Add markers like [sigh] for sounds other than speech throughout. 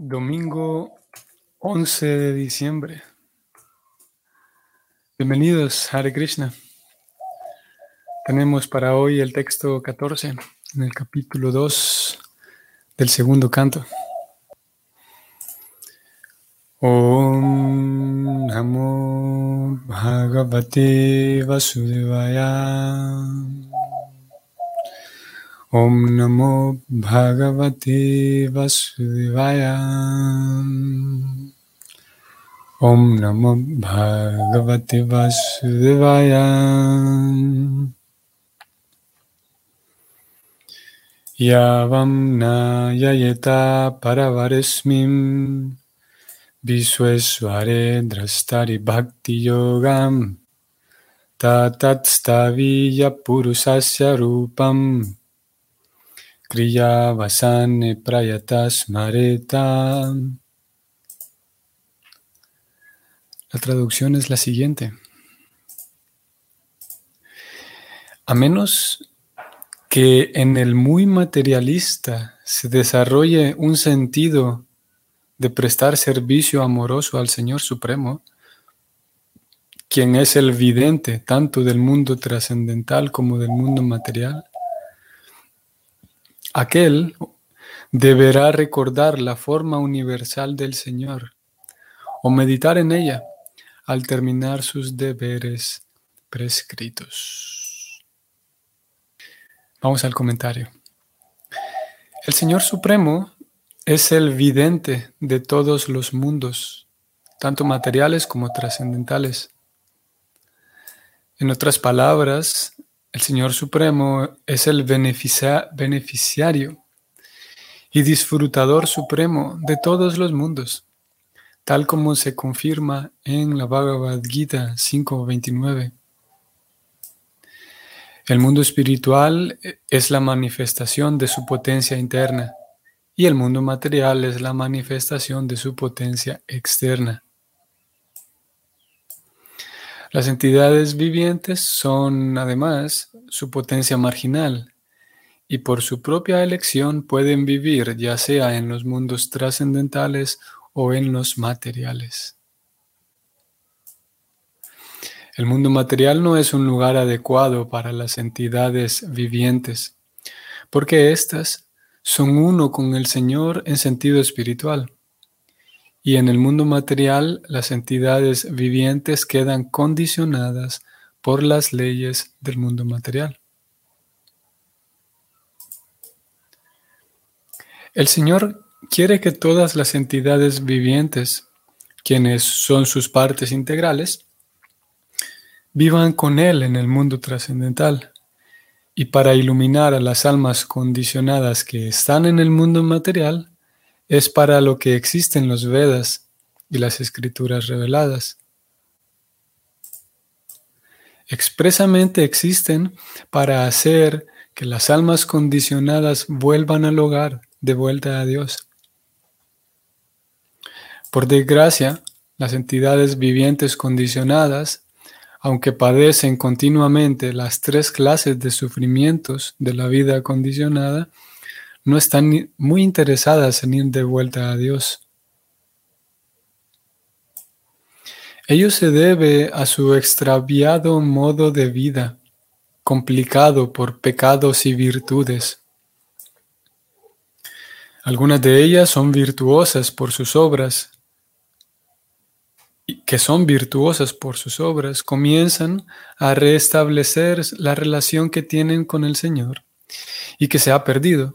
Domingo 11 de diciembre. Bienvenidos, Hare Krishna. Tenemos para hoy el texto 14 en el capítulo 2 del segundo canto. Om Namo Bhagavate Vasudevaya. Om Namo Bhagavate Vasudevaya. Om Namo Bhagavate Vasudevaya. Yavam Nayayeta Paravaresmim Viswesvare Drastari Bhakti Yogam Tatat Staviya Purusasya Rupam Kriya Vasane Prayatas Mareta. La traducción es la siguiente. A menos que en el muy materialista se desarrolle un sentido de prestar servicio amoroso al Señor Supremo, quien es el vidente tanto del mundo trascendental como del mundo material, Aquel deberá recordar la forma universal del Señor o meditar en ella al terminar sus deberes prescritos. Vamos al comentario. El Señor Supremo es el vidente de todos los mundos, tanto materiales como trascendentales. En otras palabras, el Señor Supremo es el beneficiario y disfrutador supremo de todos los mundos, tal como se confirma en la Bhagavad Gita 5.29. El mundo espiritual es la manifestación de su potencia interna y el mundo material es la manifestación de su potencia externa. Las entidades vivientes son además su potencia marginal y por su propia elección pueden vivir ya sea en los mundos trascendentales o en los materiales. El mundo material no es un lugar adecuado para las entidades vivientes, porque éstas son uno con el Señor en sentido espiritual y en el mundo material las entidades vivientes quedan condicionadas por las leyes del mundo material. El Señor quiere que todas las entidades vivientes, quienes son sus partes integrales, vivan con Él en el mundo trascendental. Y para iluminar a las almas condicionadas que están en el mundo material, es para lo que existen los Vedas y las escrituras reveladas. Expresamente existen para hacer que las almas condicionadas vuelvan al hogar de vuelta a Dios. Por desgracia, las entidades vivientes condicionadas, aunque padecen continuamente las tres clases de sufrimientos de la vida condicionada, no están muy interesadas en ir de vuelta a Dios. Ello se debe a su extraviado modo de vida, complicado por pecados y virtudes. Algunas de ellas son virtuosas por sus obras, y que son virtuosas por sus obras, comienzan a restablecer la relación que tienen con el Señor y que se ha perdido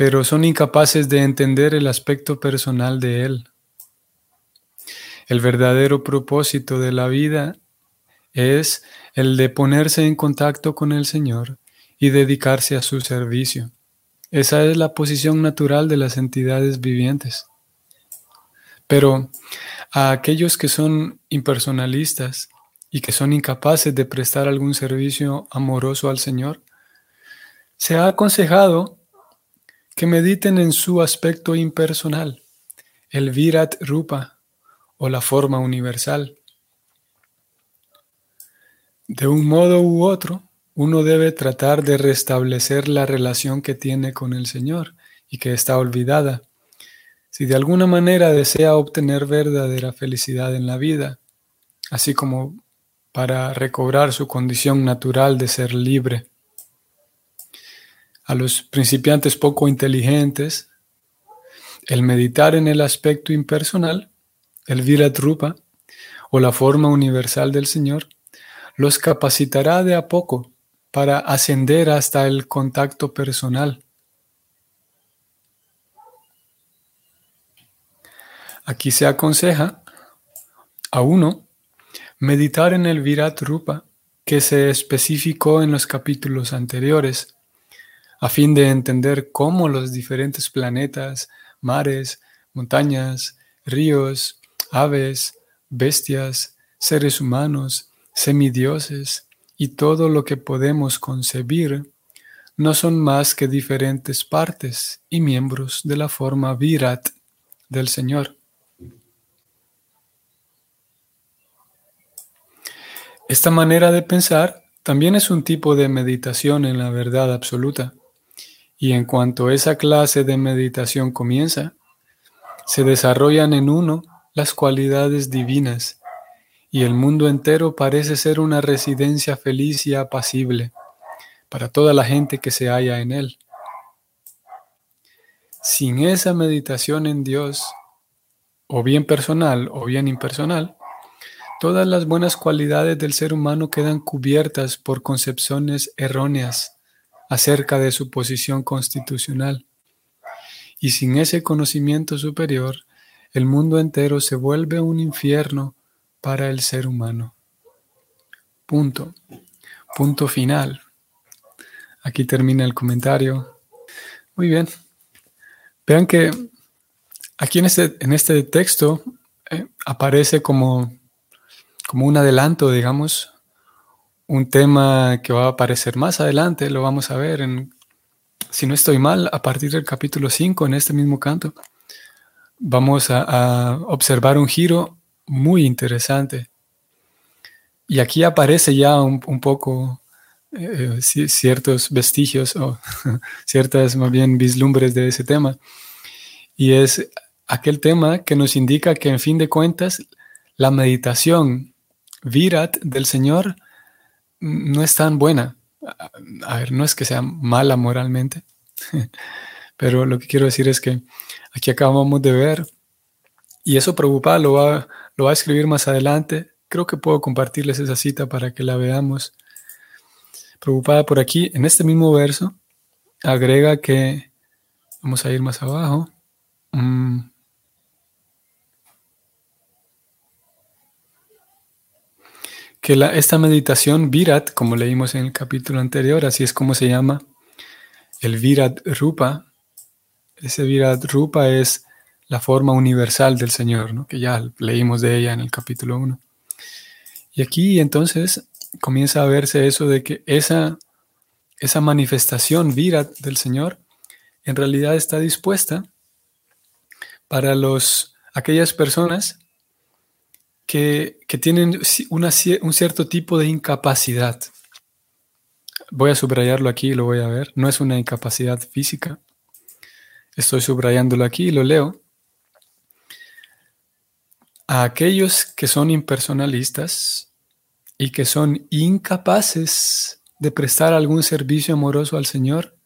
pero son incapaces de entender el aspecto personal de Él. El verdadero propósito de la vida es el de ponerse en contacto con el Señor y dedicarse a su servicio. Esa es la posición natural de las entidades vivientes. Pero a aquellos que son impersonalistas y que son incapaces de prestar algún servicio amoroso al Señor, se ha aconsejado que mediten en su aspecto impersonal, el Virat Rupa o la forma universal. De un modo u otro, uno debe tratar de restablecer la relación que tiene con el Señor y que está olvidada, si de alguna manera desea obtener verdadera felicidad en la vida, así como para recobrar su condición natural de ser libre. A los principiantes poco inteligentes, el meditar en el aspecto impersonal, el Virat Rupa, o la forma universal del Señor, los capacitará de a poco para ascender hasta el contacto personal. Aquí se aconseja a uno meditar en el Virat Rupa que se especificó en los capítulos anteriores, a fin de entender cómo los diferentes planetas, mares, montañas, ríos, aves, bestias, seres humanos, semidioses y todo lo que podemos concebir no son más que diferentes partes y miembros de la forma Virat del Señor. Esta manera de pensar también es un tipo de meditación en la verdad absoluta. Y en cuanto esa clase de meditación comienza, se desarrollan en uno las cualidades divinas y el mundo entero parece ser una residencia feliz y apacible para toda la gente que se halla en él. Sin esa meditación en Dios, o bien personal o bien impersonal, Todas las buenas cualidades del ser humano quedan cubiertas por concepciones erróneas acerca de su posición constitucional. Y sin ese conocimiento superior, el mundo entero se vuelve un infierno para el ser humano. Punto. Punto final. Aquí termina el comentario. Muy bien. Vean que aquí en este, en este texto eh, aparece como como un adelanto, digamos, un tema que va a aparecer más adelante, lo vamos a ver en, si no estoy mal, a partir del capítulo 5, en este mismo canto, vamos a, observar un giro muy interesante. Y aquí aparece ya un, poco eh, ciertos vestigios o [laughs] ciertas más bien vislumbres de ese tema. Y es aquel tema que nos indica que en fin de cuentas la meditación Virat del Señor no es tan buena. A ver, no es que sea mala moralmente, [laughs] pero lo que quiero decir es que aquí acabamos de ver, y eso preocupa, lo va, lo va a escribir más adelante. Creo que puedo compartirles esa cita para que la veamos. Preocupada por aquí, en este mismo verso, agrega que, vamos a ir más abajo, mm, que esta meditación Virat, como leímos en el capítulo anterior, así es como se llama el Virat Rupa, ese Virat Rupa es la forma universal del Señor, ¿no? que ya leímos de ella en el capítulo 1. Y aquí entonces comienza a verse eso de que esa, esa manifestación Virat del Señor en realidad está dispuesta para los, aquellas personas que, tienen un cierto tipo de incapacidad. Voy a subrayarlo aquí y lo voy a ver. No es una incapacidad física. Estoy subrayándolo aquí y lo leo. A aquellos que son impersonalistas y que son incapaces de prestar algún servicio amoroso al Señor,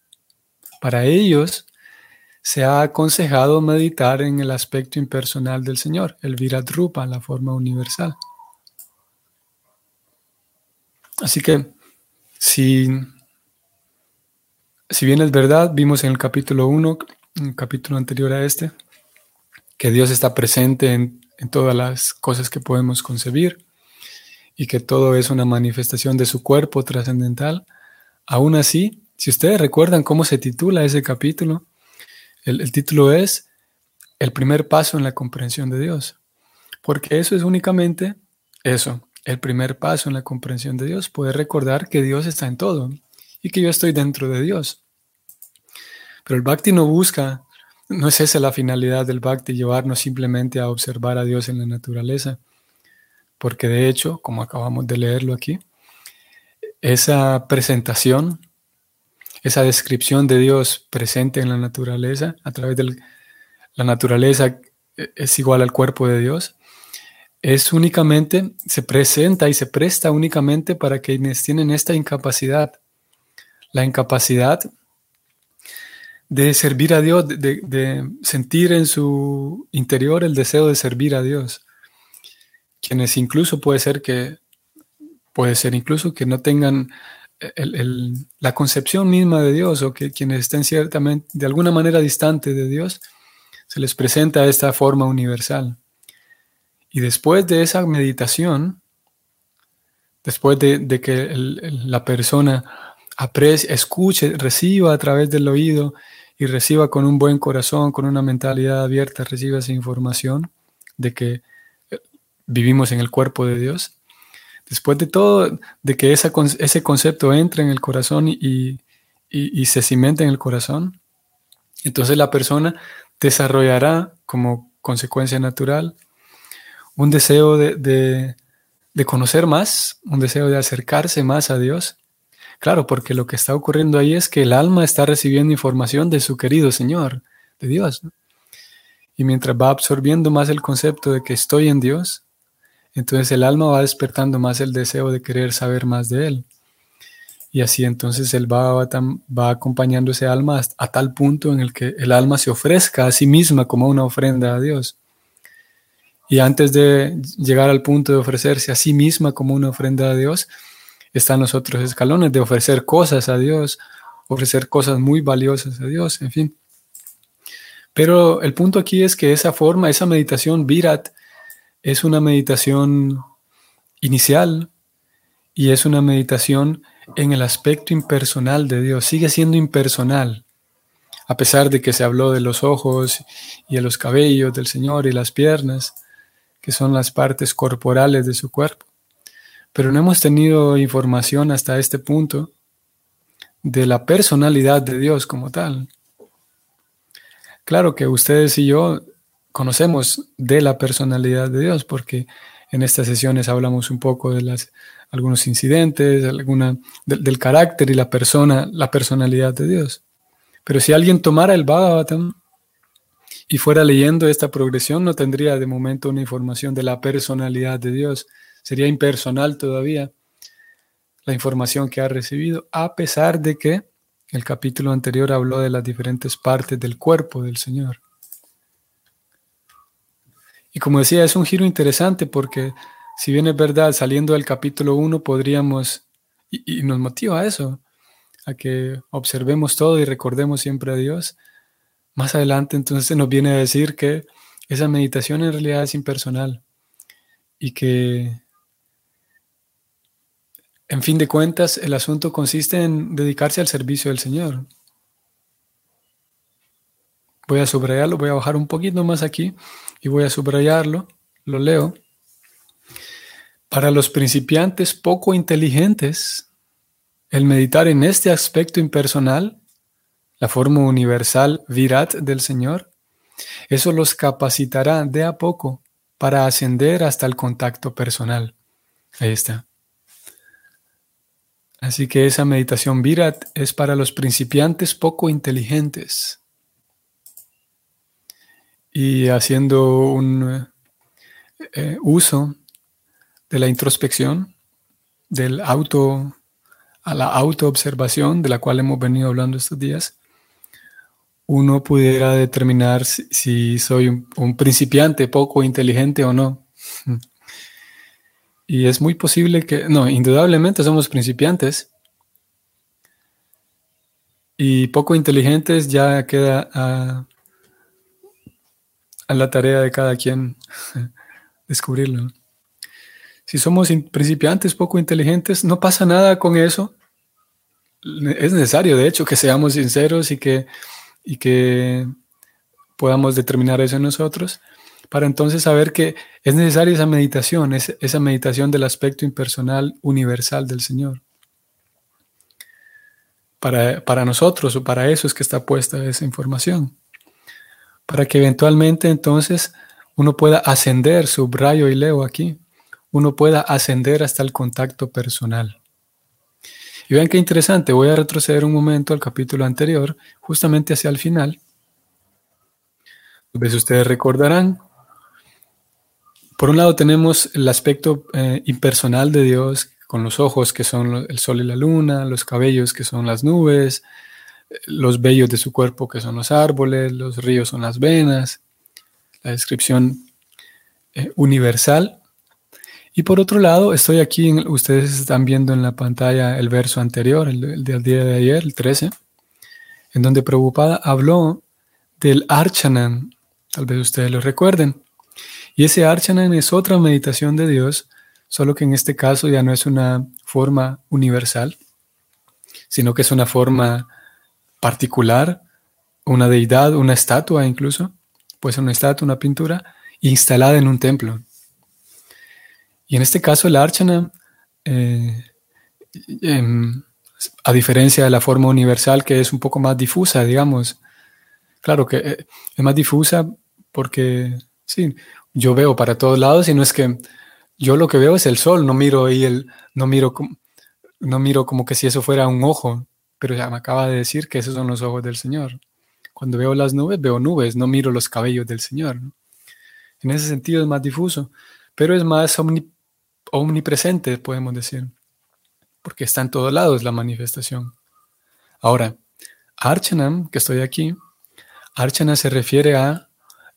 para ellos se ha aconsejado meditar en el aspecto impersonal del Señor, el Viratrupa, la forma universal. Así que, si, si bien es verdad, vimos en el capítulo 1, un capítulo anterior a este, que Dios está presente en, todas las cosas que podemos concebir y que todo es una manifestación de su cuerpo trascendental, aún así, si ustedes recuerdan cómo se titula ese capítulo, el, título es El primer paso en la comprensión de Dios. Porque eso es únicamente eso, el primer paso en la comprensión de Dios, poder recordar que Dios está en todo y que yo estoy dentro de Dios. Pero el bhakti no busca, no es esa la finalidad del bhakti, llevarnos simplemente a observar a Dios en la naturaleza, porque de hecho, como acabamos de leerlo aquí, esa presentación esa descripción de Dios presente en la naturaleza a través de la naturaleza es igual al cuerpo de Dios, es únicamente, se presenta y se presta únicamente para quienes tienen esta incapacidad. La incapacidad de servir a Dios, de, sentir en su interior el deseo de servir a Dios. Quienes incluso puede ser que, puede ser incluso que no tengan la concepción misma de Dios o que quienes estén ciertamente de alguna manera distantes de Dios, se les presenta esta forma universal. Y después de esa meditación, después de, que la persona aprecie, escuche, reciba a través del oído y reciba con un buen corazón, con una mentalidad abierta, reciba esa información de que eh, vivimos en el cuerpo de Dios. Después de todo, de que ese concepto entre en el corazón y, y se cimente en el corazón, entonces la persona desarrollará como consecuencia natural un deseo de, conocer más, un deseo de acercarse más a Dios. Claro, porque lo que está ocurriendo ahí es que el alma está recibiendo información de su querido Señor, de Dios. Y mientras va absorbiendo más el concepto de que estoy en Dios, entonces el alma va despertando más el deseo de querer saber más de Él. Y así entonces Él va, va, acompañando ese alma a tal punto en el que el alma se ofrezca a sí misma como una ofrenda a Dios. Y antes de llegar al punto de ofrecerse a sí misma como una ofrenda a Dios, están los otros escalones de ofrecer cosas a Dios, ofrecer cosas muy valiosas a Dios, en fin. Pero el punto aquí es que esa forma, esa meditación virat, es una meditación inicial y es una meditación en el aspecto impersonal de Dios. Sigue siendo impersonal, a pesar de que se habló de los ojos y de los cabellos del Señor y las piernas que son las partes corporales de su cuerpo. Pero no hemos tenido información hasta este punto de la personalidad de Dios como tal. Claro que ustedes y yo conocemos de la personalidad de Dios porque en estas sesiones hablamos un poco de algunos incidentes, alguna, del carácter y la persona, la personalidad de Dios. Pero si alguien tomara el Bhagavatam y fuera leyendo esta progresión, no tendría de momento una información de la personalidad de Dios. Sería impersonal todavía la información que ha recibido, a pesar de que el capítulo anterior habló de las diferentes partes del cuerpo del Señor. Y como decía, es un giro interesante porque si bien es verdad, saliendo del capítulo 1 podríamos, y, nos motiva a eso, a que observemos todo y recordemos siempre a Dios, más adelante entonces nos viene a decir que esa meditación en realidad es impersonal y que, en fin de cuentas, el asunto consiste en dedicarse al servicio del Señor. Voy a subrayarlo, voy a bajar un poquito más aquí y voy a subrayarlo, lo leo. Para los principiantes poco inteligentes, el meditar en este aspecto impersonal la forma universal virat del Señor, eso los capacitará de a poco para ascender hasta el contacto personal. Ahí está. Así que esa meditación virat es para los principiantes poco inteligentes. Y haciendo un eh, uso de la introspección, del auto, a la autoobservación de la cual hemos venido hablando estos días, uno pudiera determinar si, soy un, principiante poco inteligente o no. [laughs] Y es muy posible que, no, indudablemente somos principiantes. Y poco inteligentes ya queda a, la tarea de cada quien [laughs] descubrirlo. Si somos principiantes poco inteligentes, no pasa nada con eso. Es necesario, de hecho, que seamos sinceros y que y que podamos determinar eso en nosotros, para entonces saber que es necesaria esa meditación, esa meditación del aspecto impersonal universal del Señor. Para, para nosotros o para eso es que está puesta esa información. Para que eventualmente entonces uno pueda ascender, subrayo y leo aquí, uno pueda ascender hasta el contacto personal. Y vean qué interesante, voy a retroceder un momento al capítulo anterior, justamente hacia el final, veces ustedes recordarán. Por un lado tenemos el aspecto eh, impersonal de Dios, con los ojos que son el sol y la luna, los cabellos que son las nubes, los vellos de su cuerpo que son los árboles, los ríos son las venas, la descripción eh, universal. Y por otro lado, estoy aquí, ustedes están viendo en la pantalla el verso anterior, el, del día de ayer, el 13, en donde Prabhupada habló del Archanan, tal vez ustedes lo recuerden. Y ese Archanan es otra meditación de Dios, solo que en este caso ya no es una forma universal, sino que es una forma particular, una deidad, una estatua incluso, puede ser una estatua, una pintura, instalada en un templo. Y en este caso el archana, eh, em, a diferencia de la forma universal que es un poco más difusa, digamos, claro que eh, es más difusa porque, sí, yo veo para todos lados y no es que yo lo que veo es el sol, no miro ahí el, no miro, no miro como que si eso fuera un ojo, pero ya me acaba de decir que esos son los ojos del Señor. Cuando veo las nubes, veo nubes, no miro los cabellos del Señor. En ese sentido es más difuso, pero es más omnipresente, podemos decir, porque está en todos lados la manifestación. Ahora, Archanam, que estoy aquí, Archana se refiere a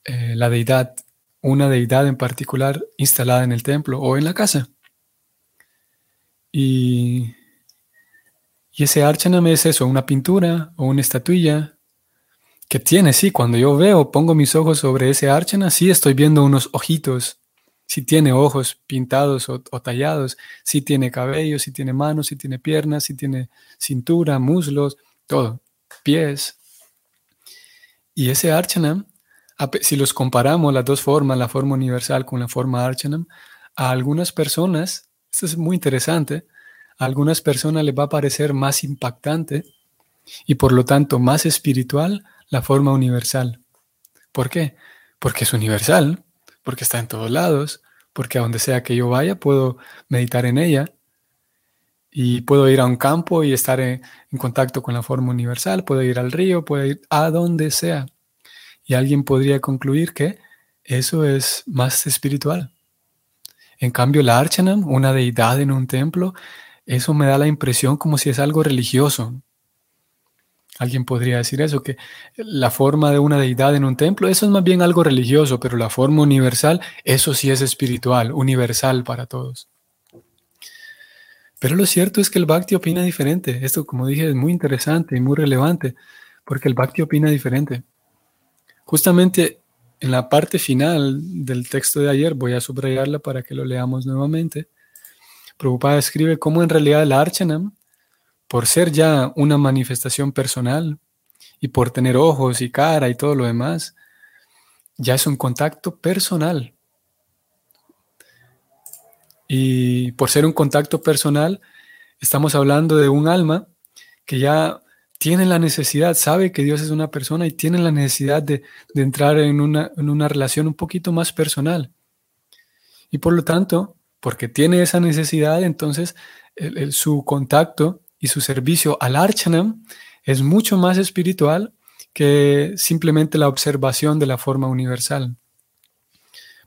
eh, la deidad, una deidad en particular instalada en el templo o en la casa. Y y ese archanam es eso, una pintura o una estatuilla que tiene, sí, cuando yo veo, pongo mis ojos sobre ese archana, sí estoy viendo unos ojitos, sí tiene ojos pintados o, tallados, sí tiene cabello, sí tiene manos, sí tiene piernas, sí tiene cintura, muslos, todo, pies. Y ese archanam, si los comparamos las dos formas, la forma universal con la forma archanam, a algunas personas, esto es muy interesante, a algunas personas les va a parecer más impactante y por lo tanto más espiritual la forma universal. ¿Por qué? Porque es universal, porque está en todos lados, porque a donde sea que yo vaya puedo meditar en ella y puedo ir a un campo y estar en, contacto con la forma universal, puedo ir al río, puedo ir a donde sea. Y alguien podría concluir que eso es más espiritual. En cambio, la Archanam, una deidad en un templo, eso me da la impresión como si es algo religioso. Alguien podría decir eso, que la forma de una deidad en un templo, eso es más bien algo religioso, pero la forma universal, eso sí es espiritual, universal para todos. Pero lo cierto es que el Bhakti opina diferente. Esto, como dije, es muy interesante y muy relevante, porque el Bhakti opina diferente. Justamente en la parte final del texto de ayer, voy a subrayarla para que lo leamos nuevamente, Prabhupada escribe cómo en realidad el Archanam, por ser ya una manifestación personal y por tener ojos y cara y todo lo demás, ya es un contacto personal. Y por ser un contacto personal, estamos hablando de un alma que ya tiene la necesidad, sabe que Dios es una persona y tiene la necesidad de, entrar en una, en una relación un poquito más personal. Y por lo tanto, porque tiene esa necesidad, entonces su contacto y su servicio al Archanam es mucho más espiritual que simplemente la observación de la forma universal.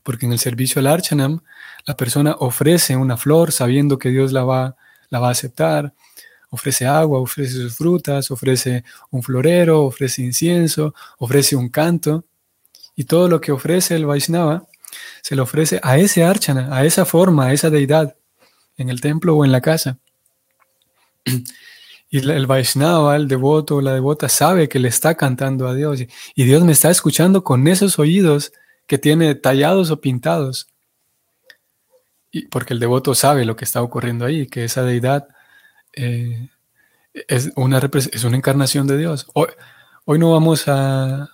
Porque en el servicio al Archanam, la persona ofrece una flor sabiendo que Dios la va, la va a aceptar, ofrece agua, ofrece sus frutas, ofrece un florero, ofrece incienso, ofrece un canto, y todo lo que ofrece el Vaishnava se le ofrece a ese archana, a esa forma, a esa deidad, en el templo o en la casa. Y el Vaishnava, el devoto o la devota, sabe que le está cantando a Dios y Dios me está escuchando con esos oídos que tiene tallados o pintados. Y porque el devoto sabe lo que está ocurriendo ahí, que esa deidad eh, es, una, es una encarnación de Dios. Hoy, no vamos a,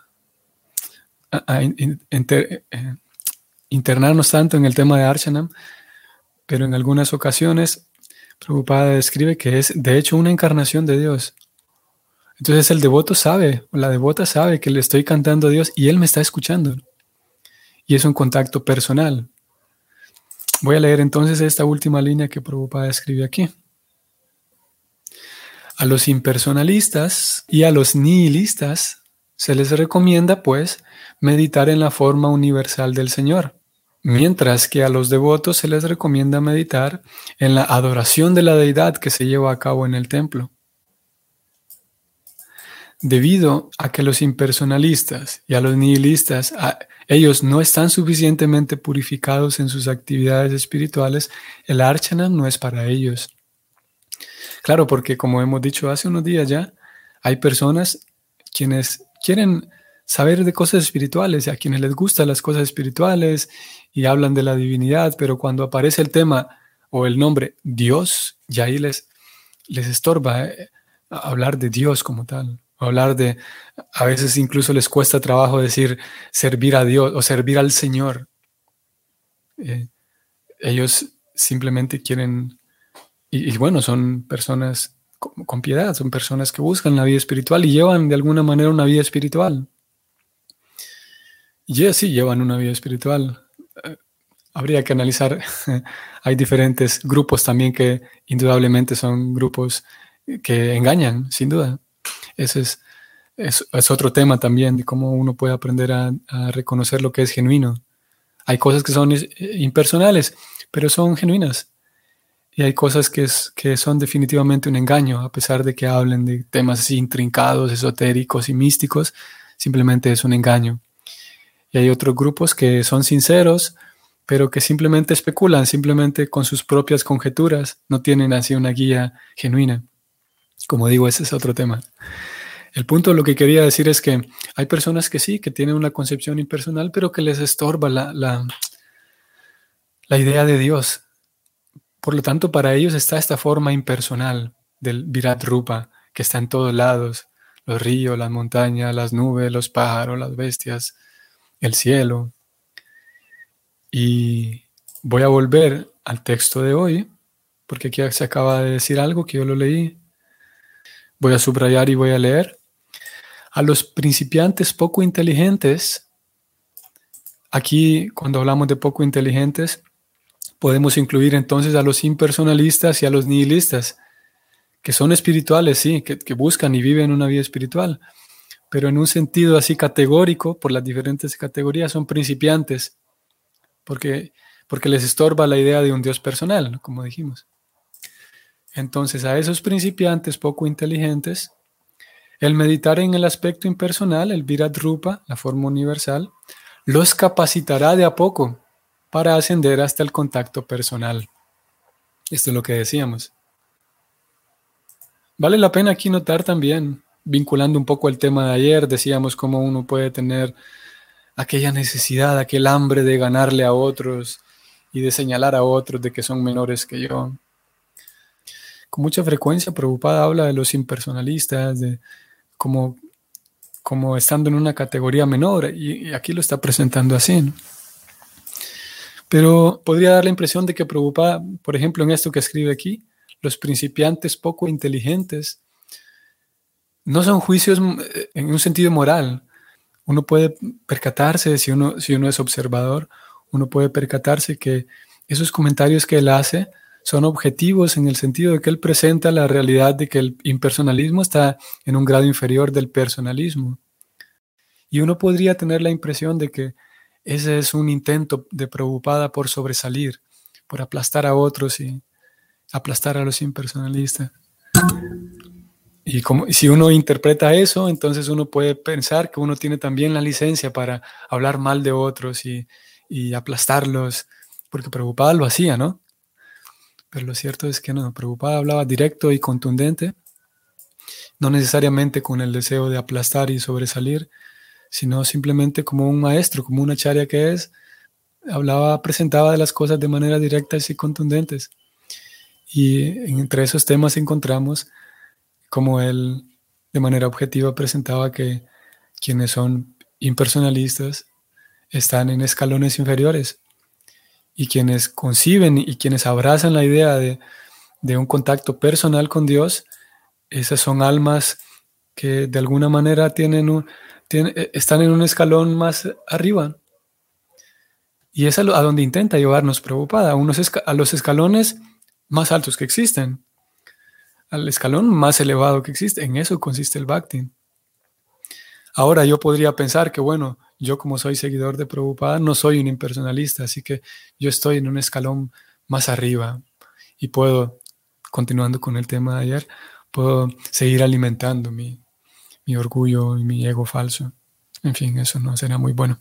a, eh, internarnos tanto en el tema de Archanam, pero en algunas ocasiones Prabhupada describe que es de hecho una encarnación de Dios. Entonces el devoto sabe, o la devota sabe que le estoy cantando a Dios y él me está escuchando. Y es un contacto personal. Voy a leer entonces esta última línea que Prabhupada escribe aquí. A los impersonalistas y a los nihilistas, se les recomienda, pues, meditar en la forma universal del Señor, mientras que a los devotos se les recomienda meditar en la adoración de la deidad que se lleva a cabo en el templo. Debido a que los impersonalistas y a los nihilistas, ellos no están suficientemente purificados en sus actividades espirituales, el archana no es para ellos. Claro, porque como hemos dicho hace unos días ya, hay personas quienes quieren saber de cosas espirituales, a quienes les gustan las cosas espirituales y hablan de la divinidad, pero cuando aparece el tema o el nombre Dios, ya ahí les, les estorba eh, hablar de Dios como tal. Hablar de, a veces incluso les cuesta trabajo decir servir a Dios o servir al Señor. Eh, ellos simplemente quieren, y, bueno, son personas con, piedad, son personas que buscan la vida espiritual y llevan de alguna manera una vida espiritual. Y sí, llevan una vida espiritual. Eh, habría que analizar, [laughs] hay diferentes grupos también que indudablemente son grupos que engañan, sin duda. Ese es, es, otro tema también de cómo uno puede aprender a, reconocer lo que es genuino. Hay cosas que son impersonales, pero son genuinas. Y hay cosas que, es, que son definitivamente un engaño, a pesar de que hablen de temas así intrincados, esotéricos y místicos, simplemente es un engaño. Y hay otros grupos que son sinceros, pero que simplemente especulan, simplemente con sus propias conjeturas, no tienen así una guía genuina. Como digo, ese es otro tema. El punto, lo que quería decir es que hay personas que sí, que tienen una concepción impersonal, pero que les estorba la, la, idea de Dios. Por lo tanto, para ellos está esta forma impersonal del Virat Rupa, que está en todos lados, los ríos, las montañas, las nubes, los pájaros, las bestias, el cielo. Y voy a volver al texto de hoy, porque aquí se acaba de decir algo que yo lo leí Voy a subrayar y voy a leer. A los principiantes poco inteligentes, aquí cuando hablamos de poco inteligentes, podemos incluir entonces a los impersonalistas y a los nihilistas, que son espirituales, sí, que, buscan y viven una vida espiritual, pero en un sentido así categórico, por las diferentes categorías, son principiantes, porque, porque les estorba la idea de un Dios personal, como dijimos. Entonces a esos principiantes poco inteligentes, el meditar en el aspecto impersonal, el Virat Rupa, la forma universal, los capacitará de a poco para ascender hasta el contacto personal. Esto es lo que decíamos. Vale la pena aquí notar también, vinculando un poco el tema de ayer, decíamos cómo uno puede tener aquella necesidad, aquel hambre de ganarle a otros y de señalar a otros de que son menores que yo con mucha frecuencia preocupada habla de los impersonalistas, de como, como estando en una categoría menor, y, aquí lo está presentando así. Pero podría dar la impresión de que preocupada, por ejemplo, en esto que escribe aquí, los principiantes poco inteligentes, no son juicios eh, en un sentido moral. Uno puede percatarse, si uno, si uno es observador, uno puede percatarse que esos comentarios que él hace son objetivos en el sentido de que él presenta la realidad de que el impersonalismo está en un grado inferior del personalismo. Y uno podría tener la impresión de que ese es un intento de preocupada por sobresalir, por aplastar a otros y aplastar a los impersonalistas. Y como, si uno interpreta eso, entonces uno puede pensar que uno tiene también la licencia para hablar mal de otros y, y aplastarlos, porque preocupada lo hacía, ¿no? Pero lo cierto es que no, preocupada hablaba directo y contundente, no necesariamente con el deseo de aplastar y sobresalir, sino simplemente como un maestro, como una charia que es, hablaba, presentaba de las cosas de manera directa y contundentes. Y entre esos temas encontramos como él de manera objetiva presentaba que quienes son impersonalistas están en escalones inferiores y quienes conciben y quienes abrazan la idea de, un contacto personal con Dios, esas son almas que de alguna manera tienen un, eh, están en un escalón más arriba. Y es a, donde intenta llevarnos preocupada, a, unos a los escalones más altos que existen, al escalón más elevado que existe. En eso consiste el Bhakti. Ahora yo podría pensar que, bueno, yo como soy seguidor de Prabhupada no soy un impersonalista, así que yo estoy en un escalón más arriba y puedo, continuando con el tema de ayer, puedo seguir alimentando mi, mi orgullo y mi ego falso. En fin, eso no será muy bueno.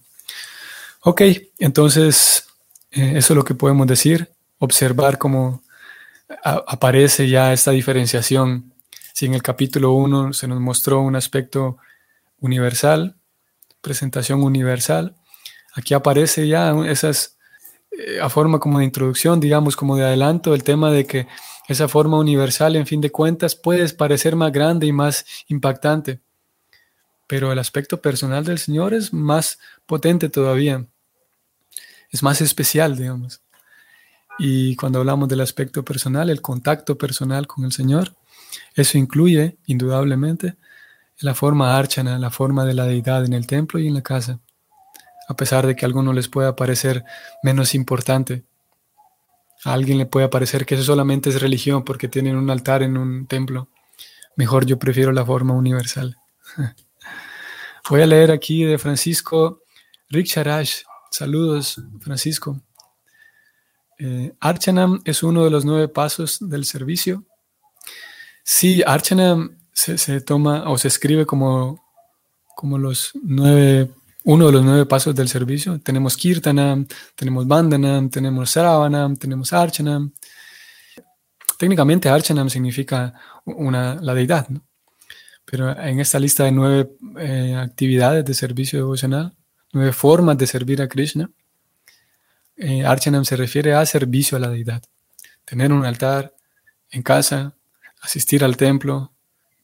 Ok, entonces eh, eso es lo que podemos decir, observar cómo aparece ya esta diferenciación. Si en el capítulo 1 se nos mostró un aspecto universal, presentación universal, aquí aparece ya esas, eh, a forma como de introducción, digamos, como de adelanto, el tema de que esa forma universal, en fin de cuentas, puede parecer más grande y más impactante, pero el aspecto personal del Señor es más potente todavía, es más especial, digamos. Y cuando hablamos del aspecto personal, el contacto personal con el Señor, eso incluye indudablemente la forma archana, la forma de la deidad en el templo y en la casa, a pesar de que a algunos les pueda parecer menos importante. A alguien le puede parecer que eso solamente es religión porque tienen un altar en un templo. Mejor yo prefiero la forma universal. [laughs] Voy a leer aquí de Francisco Riksharash. Saludos, Francisco. Eh, Archanam es uno de los nueve pasos del servicio. Sí, Archanam se, toma o se escribe como, como los nueve, uno de los nueve pasos del servicio. Tenemos Kirtanam, tenemos Bandanam, tenemos Saravanam, tenemos Archanam. Técnicamente Archanam significa una, la deidad, pero en esta lista de nueve eh, actividades de servicio devocional, nueve formas de servir a Krishna, eh, Archanam se refiere a servicio a la deidad. Tener un altar en casa, asistir al templo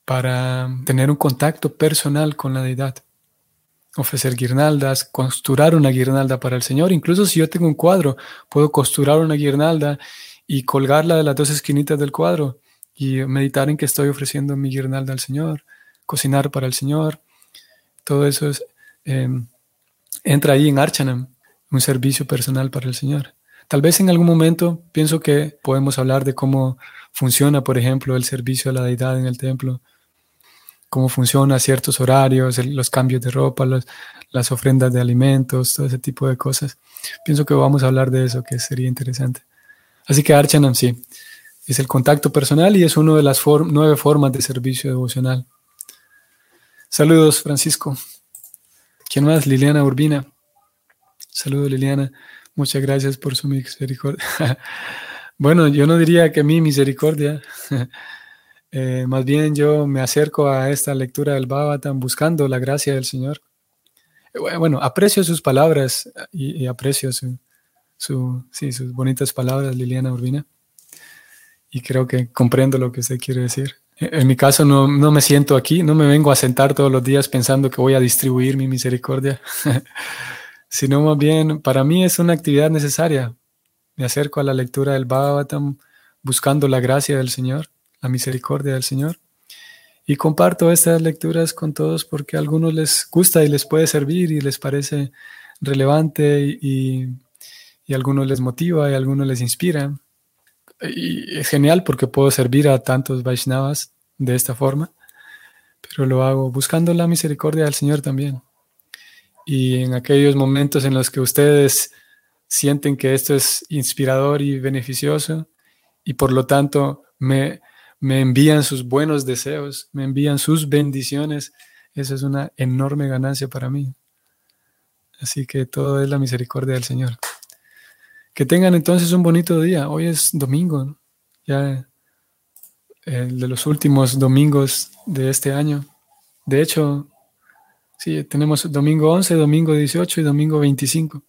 para tener un contacto personal con la deidad. Ofrecer guirnaldas, costurar una guirnalda para el Señor. Incluso si yo tengo un cuadro, puedo costurar una guirnalda y colgarla de las dos esquinitas del cuadro y meditar en que estoy ofreciendo mi guirnalda al Señor, cocinar para el Señor. Todo eso em, entra ahí en Archanam un servicio personal para el Señor. Tal vez en algún momento pienso que podemos hablar de cómo funciona, por ejemplo, el servicio a la deidad en el templo, cómo funciona ciertos horarios, los cambios de ropa, las ofrendas de alimentos, todo ese tipo de cosas. Pienso que vamos a hablar de eso, que sería interesante. Así que Archanam sí, es el contacto personal y es una de las nueve formas de servicio devocional. Saludos, Francisco. ¿Quién más? Liliana Urbina. Saludos Liliana. Muchas gracias por su misericordia. [laughs] bueno, yo no diría que mi misericordia. [laughs] Eh, más bien yo me acerco a esta lectura del Bhagavatam buscando la gracia del Señor. Eh, bueno, aprecio sus palabras y, aprecio su, sus bonitas palabras, Liliana Urbina. Y creo que comprendo lo que usted quiere decir. En mi caso no, no me siento aquí, no me vengo a sentar todos los días pensando que voy a distribuir mi misericordia. [laughs] sino más bien para mí es una actividad necesaria. Me acerco a la lectura del Bhagavatam buscando la gracia del Señor, la misericordia del Señor. Y comparto estas lecturas con todos porque a algunos les gusta y les puede servir y les parece relevante y, y a algunos les motiva y a algunos les inspira. Y es genial porque puedo servir a tantos Vaishnavas de esta forma, pero lo hago buscando la misericordia del Señor también y en aquellos momentos en los que ustedes sienten que esto es inspirador y beneficioso y por lo tanto me, me envían sus buenos deseos, me envían sus bendiciones, eso es una enorme ganancia para mí. Así que todo es la misericordia del Señor. Que tengan entonces un bonito día. Hoy es domingo, ya el de los últimos domingos de este año. De hecho, Sí, tenemos domingo 11, domingo 18 y domingo 25.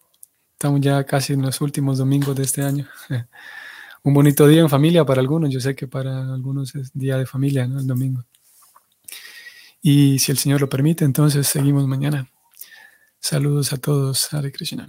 Estamos ya casi en los últimos domingos de este año. [laughs] Un bonito día en familia para algunos. Yo sé que para algunos es día de familia, ¿no? El domingo. Y si el Señor lo permite, entonces seguimos mañana. Saludos a todos. Hare Krishna.